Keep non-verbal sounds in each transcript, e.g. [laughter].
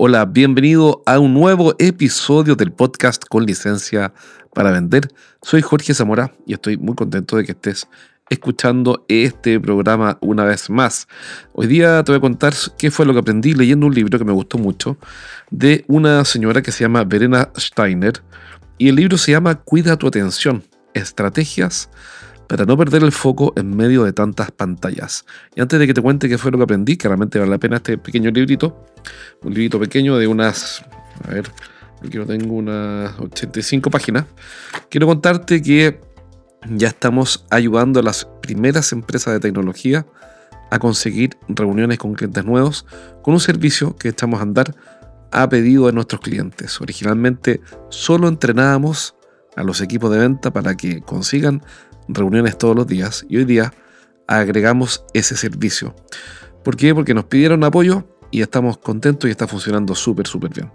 Hola, bienvenido a un nuevo episodio del podcast con licencia para vender. Soy Jorge Zamora y estoy muy contento de que estés escuchando este programa una vez más. Hoy día te voy a contar qué fue lo que aprendí leyendo un libro que me gustó mucho de una señora que se llama Verena Steiner y el libro se llama Cuida tu atención, estrategias para no perder el foco en medio de tantas pantallas. Y antes de que te cuente qué fue lo que aprendí, que realmente vale la pena este pequeño librito, un librito pequeño de unas, a ver, aquí tengo unas 85 páginas, quiero contarte que ya estamos ayudando a las primeras empresas de tecnología a conseguir reuniones con clientes nuevos con un servicio que echamos a andar a pedido de nuestros clientes. Originalmente solo entrenábamos a los equipos de venta para que consigan reuniones todos los días y hoy día agregamos ese servicio. ¿Por qué? Porque nos pidieron apoyo y estamos contentos y está funcionando súper, súper bien.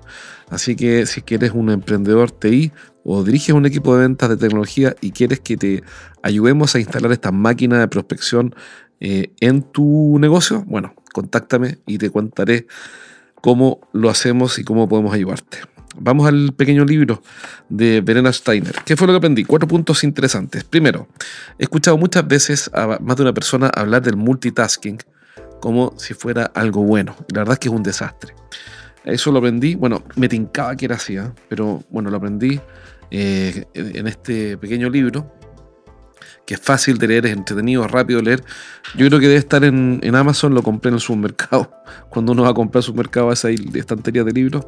Así que si quieres un emprendedor TI o diriges un equipo de ventas de tecnología y quieres que te ayudemos a instalar esta máquina de prospección eh, en tu negocio, bueno, contáctame y te contaré cómo lo hacemos y cómo podemos ayudarte. Vamos al pequeño libro de Verena Steiner. ¿Qué fue lo que aprendí? Cuatro puntos interesantes. Primero, he escuchado muchas veces a más de una persona hablar del multitasking como si fuera algo bueno. La verdad es que es un desastre. Eso lo aprendí, bueno, me tincaba que era así, ¿eh? pero bueno, lo aprendí eh, en este pequeño libro, que es fácil de leer, es entretenido, rápido de leer. Yo creo que debe estar en, Amazon, lo compré en el supermercado. [laughs] Cuando uno va a comprar supermercado, esa estantería de libros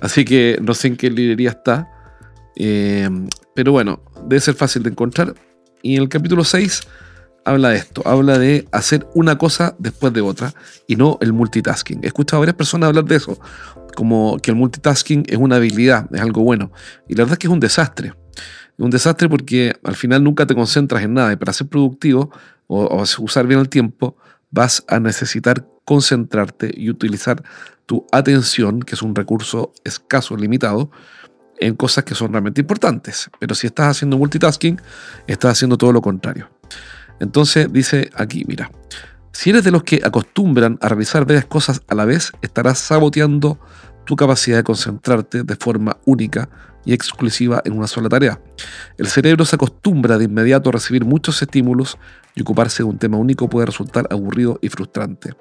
Así que no sé en qué librería está. Eh, pero bueno, debe ser fácil de encontrar. Y en el capítulo 6 habla de esto, habla de hacer una cosa después de otra y no el multitasking. He escuchado a varias personas hablar de eso, como que el multitasking es una habilidad, es algo bueno. Y la verdad es que es un desastre. Un desastre porque al final nunca te concentras en nada y para ser productivo o, o usar bien el tiempo vas a necesitar concentrarte y utilizar tu atención, que es un recurso escaso, limitado, en cosas que son realmente importantes. Pero si estás haciendo multitasking, estás haciendo todo lo contrario. Entonces dice aquí, mira, si eres de los que acostumbran a realizar varias cosas a la vez, estarás saboteando tu capacidad de concentrarte de forma única y exclusiva en una sola tarea. El cerebro se acostumbra de inmediato a recibir muchos estímulos y ocuparse de un tema único puede resultar aburrido y frustrante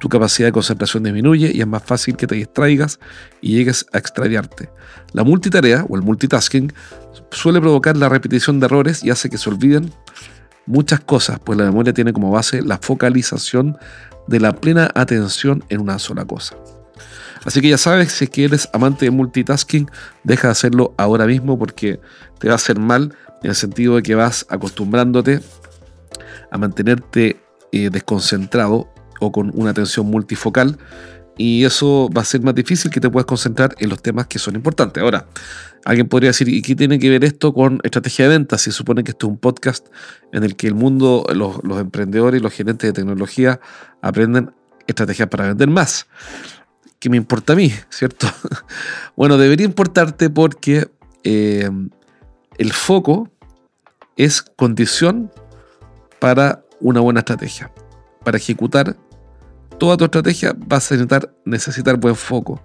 tu capacidad de concentración disminuye y es más fácil que te distraigas y llegues a extraviarte. La multitarea o el multitasking suele provocar la repetición de errores y hace que se olviden muchas cosas, pues la memoria tiene como base la focalización de la plena atención en una sola cosa. Así que ya sabes, si es que eres amante de multitasking, deja de hacerlo ahora mismo porque te va a hacer mal en el sentido de que vas acostumbrándote a mantenerte eh, desconcentrado o con una atención multifocal y eso va a ser más difícil que te puedas concentrar en los temas que son importantes. Ahora, alguien podría decir, ¿y qué tiene que ver esto con estrategia de ventas? Si supone que esto es un podcast en el que el mundo, los, emprendedores y los gerentes de tecnología aprenden estrategias para vender más. ¿Qué me importa a mí, cierto? [laughs] bueno, debería importarte porque eh, el foco es condición para una buena estrategia. Para ejecutar toda tu estrategia vas a necesitar, necesitar buen foco.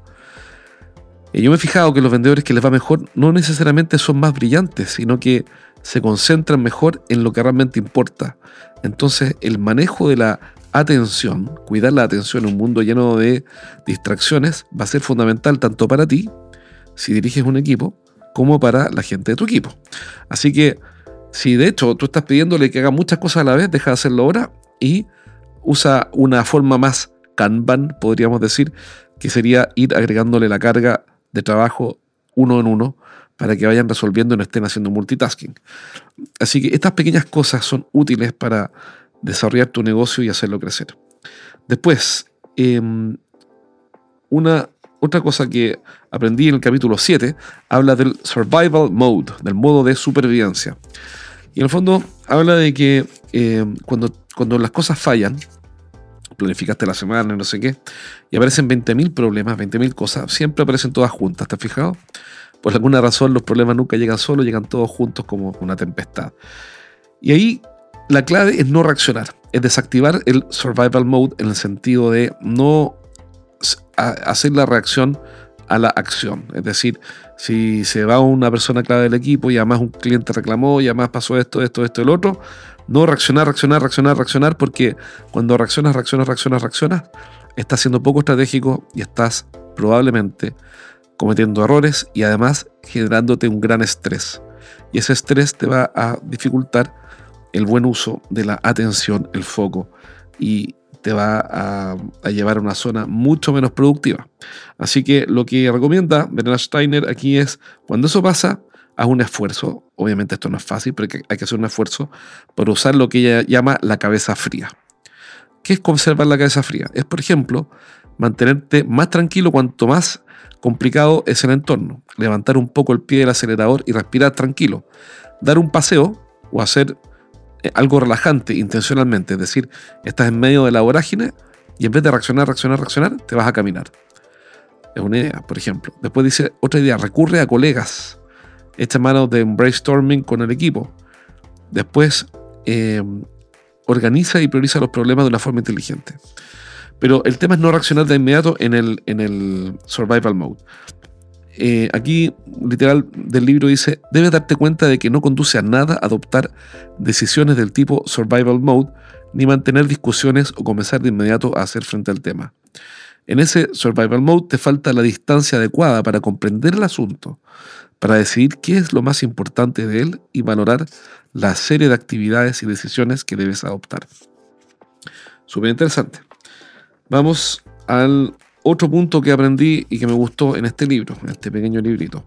Y yo me he fijado que los vendedores que les va mejor no necesariamente son más brillantes, sino que se concentran mejor en lo que realmente importa. Entonces, el manejo de la atención, cuidar la atención en un mundo lleno de distracciones, va a ser fundamental tanto para ti, si diriges un equipo, como para la gente de tu equipo. Así que, si de hecho tú estás pidiéndole que haga muchas cosas a la vez, deja de hacerlo ahora y usa una forma más Kanban, podríamos decir, que sería ir agregándole la carga de trabajo uno en uno para que vayan resolviendo y no estén haciendo multitasking. Así que estas pequeñas cosas son útiles para desarrollar tu negocio y hacerlo crecer. Después, em, una otra cosa que aprendí en el capítulo 7 habla del survival mode, del modo de supervivencia. Y en el fondo habla de que eh, cuando, cuando las cosas fallan, planificaste la semana y no sé qué, y aparecen 20.000 problemas, 20.000 cosas, siempre aparecen todas juntas, ¿te has fijado? Por alguna razón los problemas nunca llegan solos, llegan todos juntos como una tempestad. Y ahí la clave es no reaccionar, es desactivar el survival mode en el sentido de no hacer la reacción a la acción. Es decir, si se va una persona clave del equipo y además un cliente reclamó y además pasó esto, esto, esto, el otro, no reaccionar, reaccionar, reaccionar, reaccionar, porque cuando reaccionas, reaccionas, reaccionas, reaccionas, estás siendo poco estratégico y estás probablemente cometiendo errores y además generándote un gran estrés. Y ese estrés te va a dificultar el buen uso de la atención, el foco, y te va a, llevar a una zona mucho menos productiva. Así que lo que recomienda Bernard Steiner aquí es, cuando eso pasa, haz un esfuerzo. Obviamente esto no es fácil, pero hay que hacer un esfuerzo por usar lo que ella llama la cabeza fría. ¿Qué es conservar la cabeza fría? Es, por ejemplo, mantenerte más tranquilo cuanto más complicado es el entorno. Levantar un poco el pie del acelerador y respirar tranquilo. Dar un paseo o hacer algo relajante intencionalmente, es decir, estás en medio de la vorágine y en vez de reaccionar, reaccionar, reaccionar, te vas a caminar. Es una idea, por ejemplo. Después dice otra idea, recurre a colegas. Echa mano de un brainstorming con el equipo. Después, eh, organiza y prioriza los problemas de una forma inteligente. Pero el tema es no reaccionar de inmediato en el, en el survival mode. Eh, aquí, literal, del libro dice, debes darte cuenta de que no conduce a nada adoptar decisiones del tipo survival mode, ni mantener discusiones o comenzar de inmediato a hacer frente al tema. En ese survival mode te falta la distancia adecuada para comprender el asunto, para decidir qué es lo más importante de él y valorar la serie de actividades y decisiones que debes adoptar. Súper interesante. Vamos al otro punto que aprendí y que me gustó en este libro, en este pequeño librito,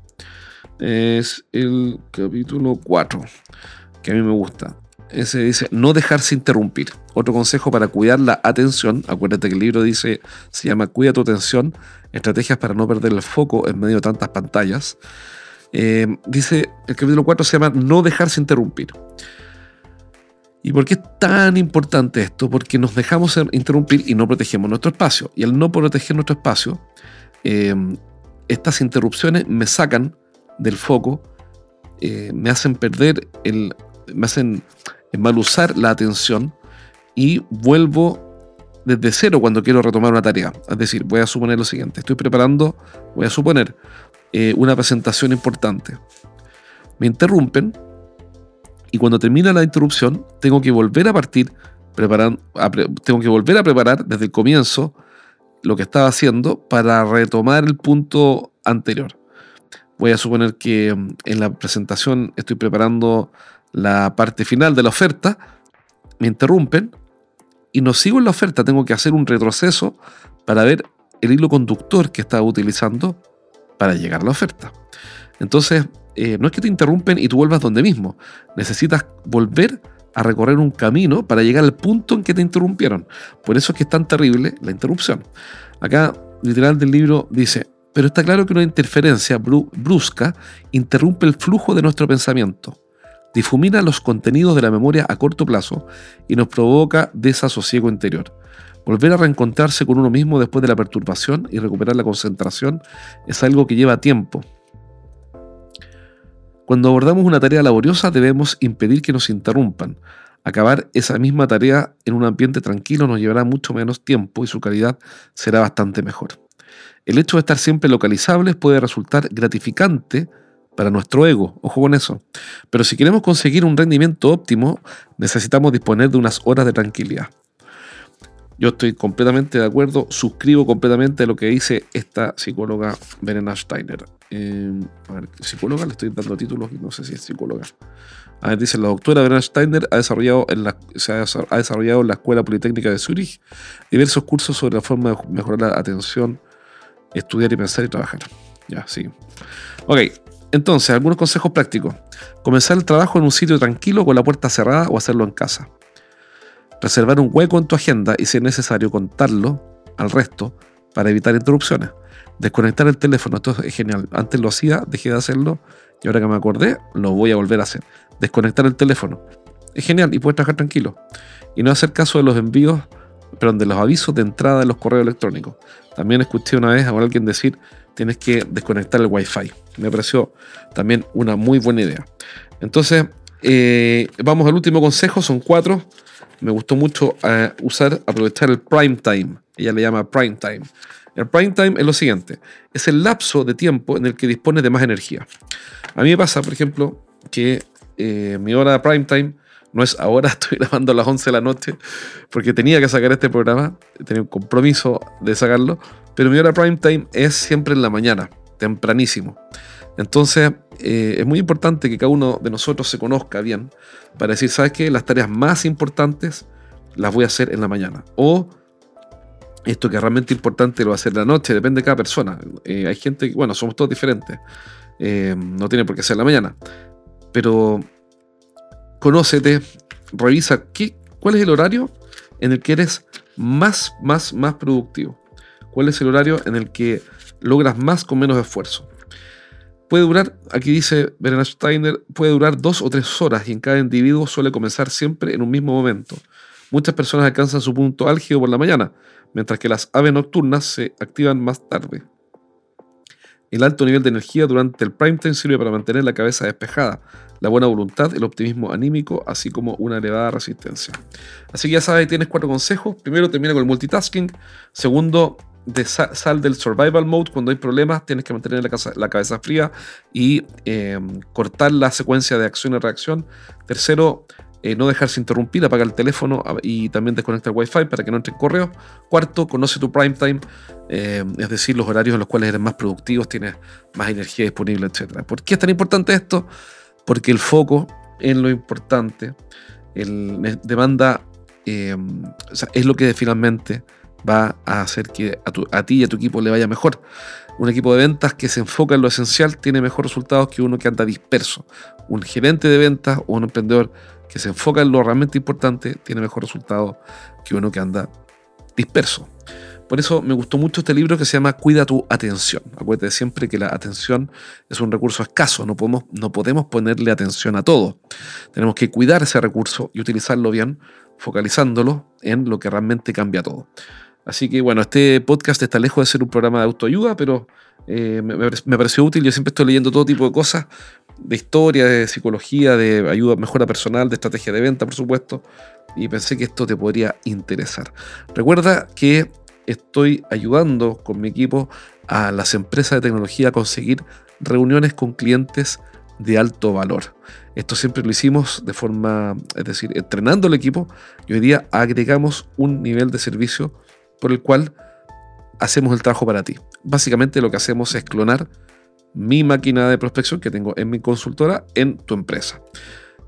es el capítulo 4, que a mí me gusta. Ese dice, no dejarse interrumpir. Otro consejo para cuidar la atención. Acuérdate que el libro dice, se llama Cuida tu atención, estrategias para no perder el foco en medio de tantas pantallas. Eh, dice, el capítulo 4 se llama No dejarse interrumpir. ¿Y por qué es tan importante esto? Porque nos dejamos interrumpir y no protegemos nuestro espacio. Y al no proteger nuestro espacio, em, estas interrupciones me sacan del foco, eh, me hacen perder, me hacen mal usar la atención y vuelvo desde cero cuando quiero retomar una tarea. Es decir, voy a suponer lo siguiente, estoy preparando, voy a suponer, eh, una presentación importante. Me interrumpen, y cuando termina la interrupción, tengo que volver a partir, preparando, tengo que volver a preparar desde el comienzo lo que estaba haciendo para retomar el punto anterior. Voy a suponer que mm, en la presentación estoy preparando la parte final de la oferta, me interrumpen y no sigo en la oferta, tengo que hacer un retroceso para ver el hilo conductor que estaba utilizando para llegar a la oferta. Entonces, eh, no es que te interrumpen y tú vuelvas donde mismo. Necesitas volver a recorrer un camino para llegar al punto en que te interrumpieron. Por eso es que es tan terrible la interrupción. Acá, literal del libro dice, pero está claro que una interferencia brusca interrumpe el flujo de nuestro pensamiento, difumina los contenidos de la memoria a corto plazo y nos provoca desasosiego interior. Volver a reencontrarse con uno mismo después de la perturbación y recuperar la concentración es algo que lleva tiempo, cuando abordamos una tarea laboriosa debemos impedir que nos interrumpan. Acabar esa misma tarea en un ambiente tranquilo nos llevará mucho menos tiempo y su calidad será bastante mejor. El hecho de estar siempre localizables puede resultar gratificante para nuestro ego, ojo con eso. Pero si queremos conseguir un rendimiento óptimo, necesitamos disponer de unas horas de tranquilidad. Yo estoy completamente de acuerdo, suscribo completamente a lo que dice esta psicóloga Verena Steiner. Eh, a ver, psicóloga, le estoy dando títulos y no sé si es psicóloga. A ver, dice, la doctora Verena Steiner ha desarrollado en la, se ha, desarrollado en la Escuela Politécnica de Zurich diversos cursos sobre la forma de mejorar la atención, estudiar y pensar y trabajar. Ya, sí. Ok, entonces, algunos consejos prácticos. Comenzar el trabajo en un sitio tranquilo con la puerta cerrada o hacerlo en casa reservar un hueco en tu agenda y si es necesario contarlo al resto para evitar interrupciones. Desconectar el teléfono, esto es genial. Antes lo hacía, dejé de hacerlo y ahora que me acordé, lo voy a volver a hacer. Desconectar el teléfono. Es genial y puedes trabajar tranquilo. Y no hacer caso de los envíos, perdón, de los avisos de entrada de los correos electrónicos. También escuché una vez a alguien decir, tienes que desconectar el Wi-Fi. Me pareció también una muy buena idea. Entonces, eh, vamos al último consejo, son cuatro. Me gustó mucho eh, usar, aprovechar el prime time. Ella le llama prime time. El prime time es lo siguiente, es el lapso de tiempo en el que dispones de más energía. A mí me pasa, por ejemplo, que eh, mi hora de prime time no es ahora, [laughs] estoy grabando a las 11 de la noche, porque tenía que sacar este programa, tenía un compromiso de sacarlo, pero mi hora prime time es siempre en la mañana, tempranísimo. Entonces, eh, es muy importante que cada uno de nosotros se conozca bien para decir, ¿sabes qué? Las tareas más importantes las voy a hacer en la mañana. O esto que es realmente importante lo va a hacer en la noche, depende de cada persona. Eh, hay gente que, bueno, somos todos diferentes. Eh, no tiene por qué ser en la mañana. Pero conócete, revisa qué, cuál es el horario en el que eres más, más, más productivo. ¿Cuál es el horario en el que logras más con menos esfuerzo? Puede durar, aquí dice Verena Steiner, puede durar dos o tres horas y en cada individuo suele comenzar siempre en un mismo momento. Muchas personas alcanzan su punto álgido por la mañana, mientras que las aves nocturnas se activan más tarde. El alto nivel de energía durante el prime time sirve para mantener la cabeza despejada, la buena voluntad, el optimismo anímico, así como una elevada resistencia. Así que ya sabes, tienes cuatro consejos. Primero, termina con el multitasking. Segundo, sal del survival mode cuando hay problemas, tienes que mantener la, cabeza fría y em, cortar la secuencia de acción y reacción. Tercero, eh, no dejarse interrumpir, apagar el teléfono y también desconectar el wifi para que no entre en correo. Cuarto, conoce tu prime time, em, es decir, los horarios en los cuales eres más productivo, tienes más energía disponible, etc. ¿Por qué es tan importante esto? Porque el foco en lo importante el, demanda, em, es lo que finalmente va a hacer que a, ti y a tu equipo le vaya mejor. Un equipo de ventas que se enfoca en lo esencial tiene mejores resultados que uno que anda disperso. Un gerente de ventas o un emprendedor que se enfoca en lo realmente importante tiene mejor resultado que uno que anda disperso. Por eso me gustó mucho este libro que se llama Cuida tu atención. Acuérdate siempre que la atención es un recurso escaso, no podemos, no podemos ponerle atención a todo. Tenemos que cuidar ese recurso y utilizarlo bien, focalizándolo en lo que realmente cambia todo. Así que bueno, este podcast está lejos de ser un programa de autoayuda, pero eh, me, pareció útil. Yo siempre estoy leyendo todo tipo de cosas, de historia, de psicología, de ayuda, mejora personal, de estrategia de venta, por supuesto. Y pensé que esto te podría interesar. Recuerda que estoy ayudando con mi equipo a las empresas de tecnología a conseguir reuniones con clientes de alto valor. Esto siempre lo hicimos de forma, es decir, entrenando el equipo y hoy día agregamos un nivel de servicio por el cual hacemos el trabajo para ti. Básicamente lo que hacemos es clonar mi máquina de prospección que tengo en mi consultora en tu empresa.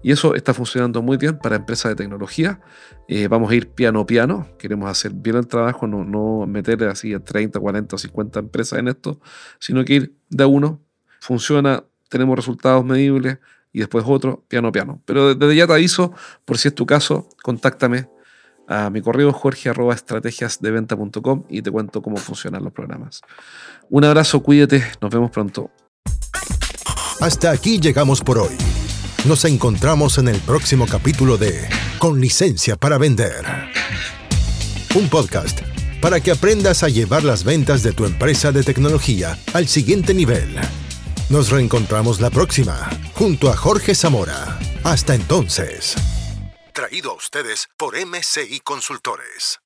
Y eso está funcionando muy bien para empresas de tecnología. Eh, vamos a ir piano a piano. Queremos hacer bien el trabajo, no, no meter así a 30, 40 o 50 empresas en esto, sino que ir de uno. Funciona, tenemos resultados medibles y después otro, piano a piano. Pero desde ya te aviso, por si es tu caso, contáctame a mi correo jorge.estrategiasdeventa.com y te cuento cómo funcionan los programas. Un abrazo, cuídate, nos vemos pronto. Hasta aquí llegamos por hoy. Nos encontramos en el próximo capítulo de Con licencia para vender. Un podcast para que aprendas a llevar las ventas de tu empresa de tecnología al siguiente nivel. Nos reencontramos la próxima, junto a Jorge Zamora. Hasta entonces. Traído a ustedes por MCI Consultores.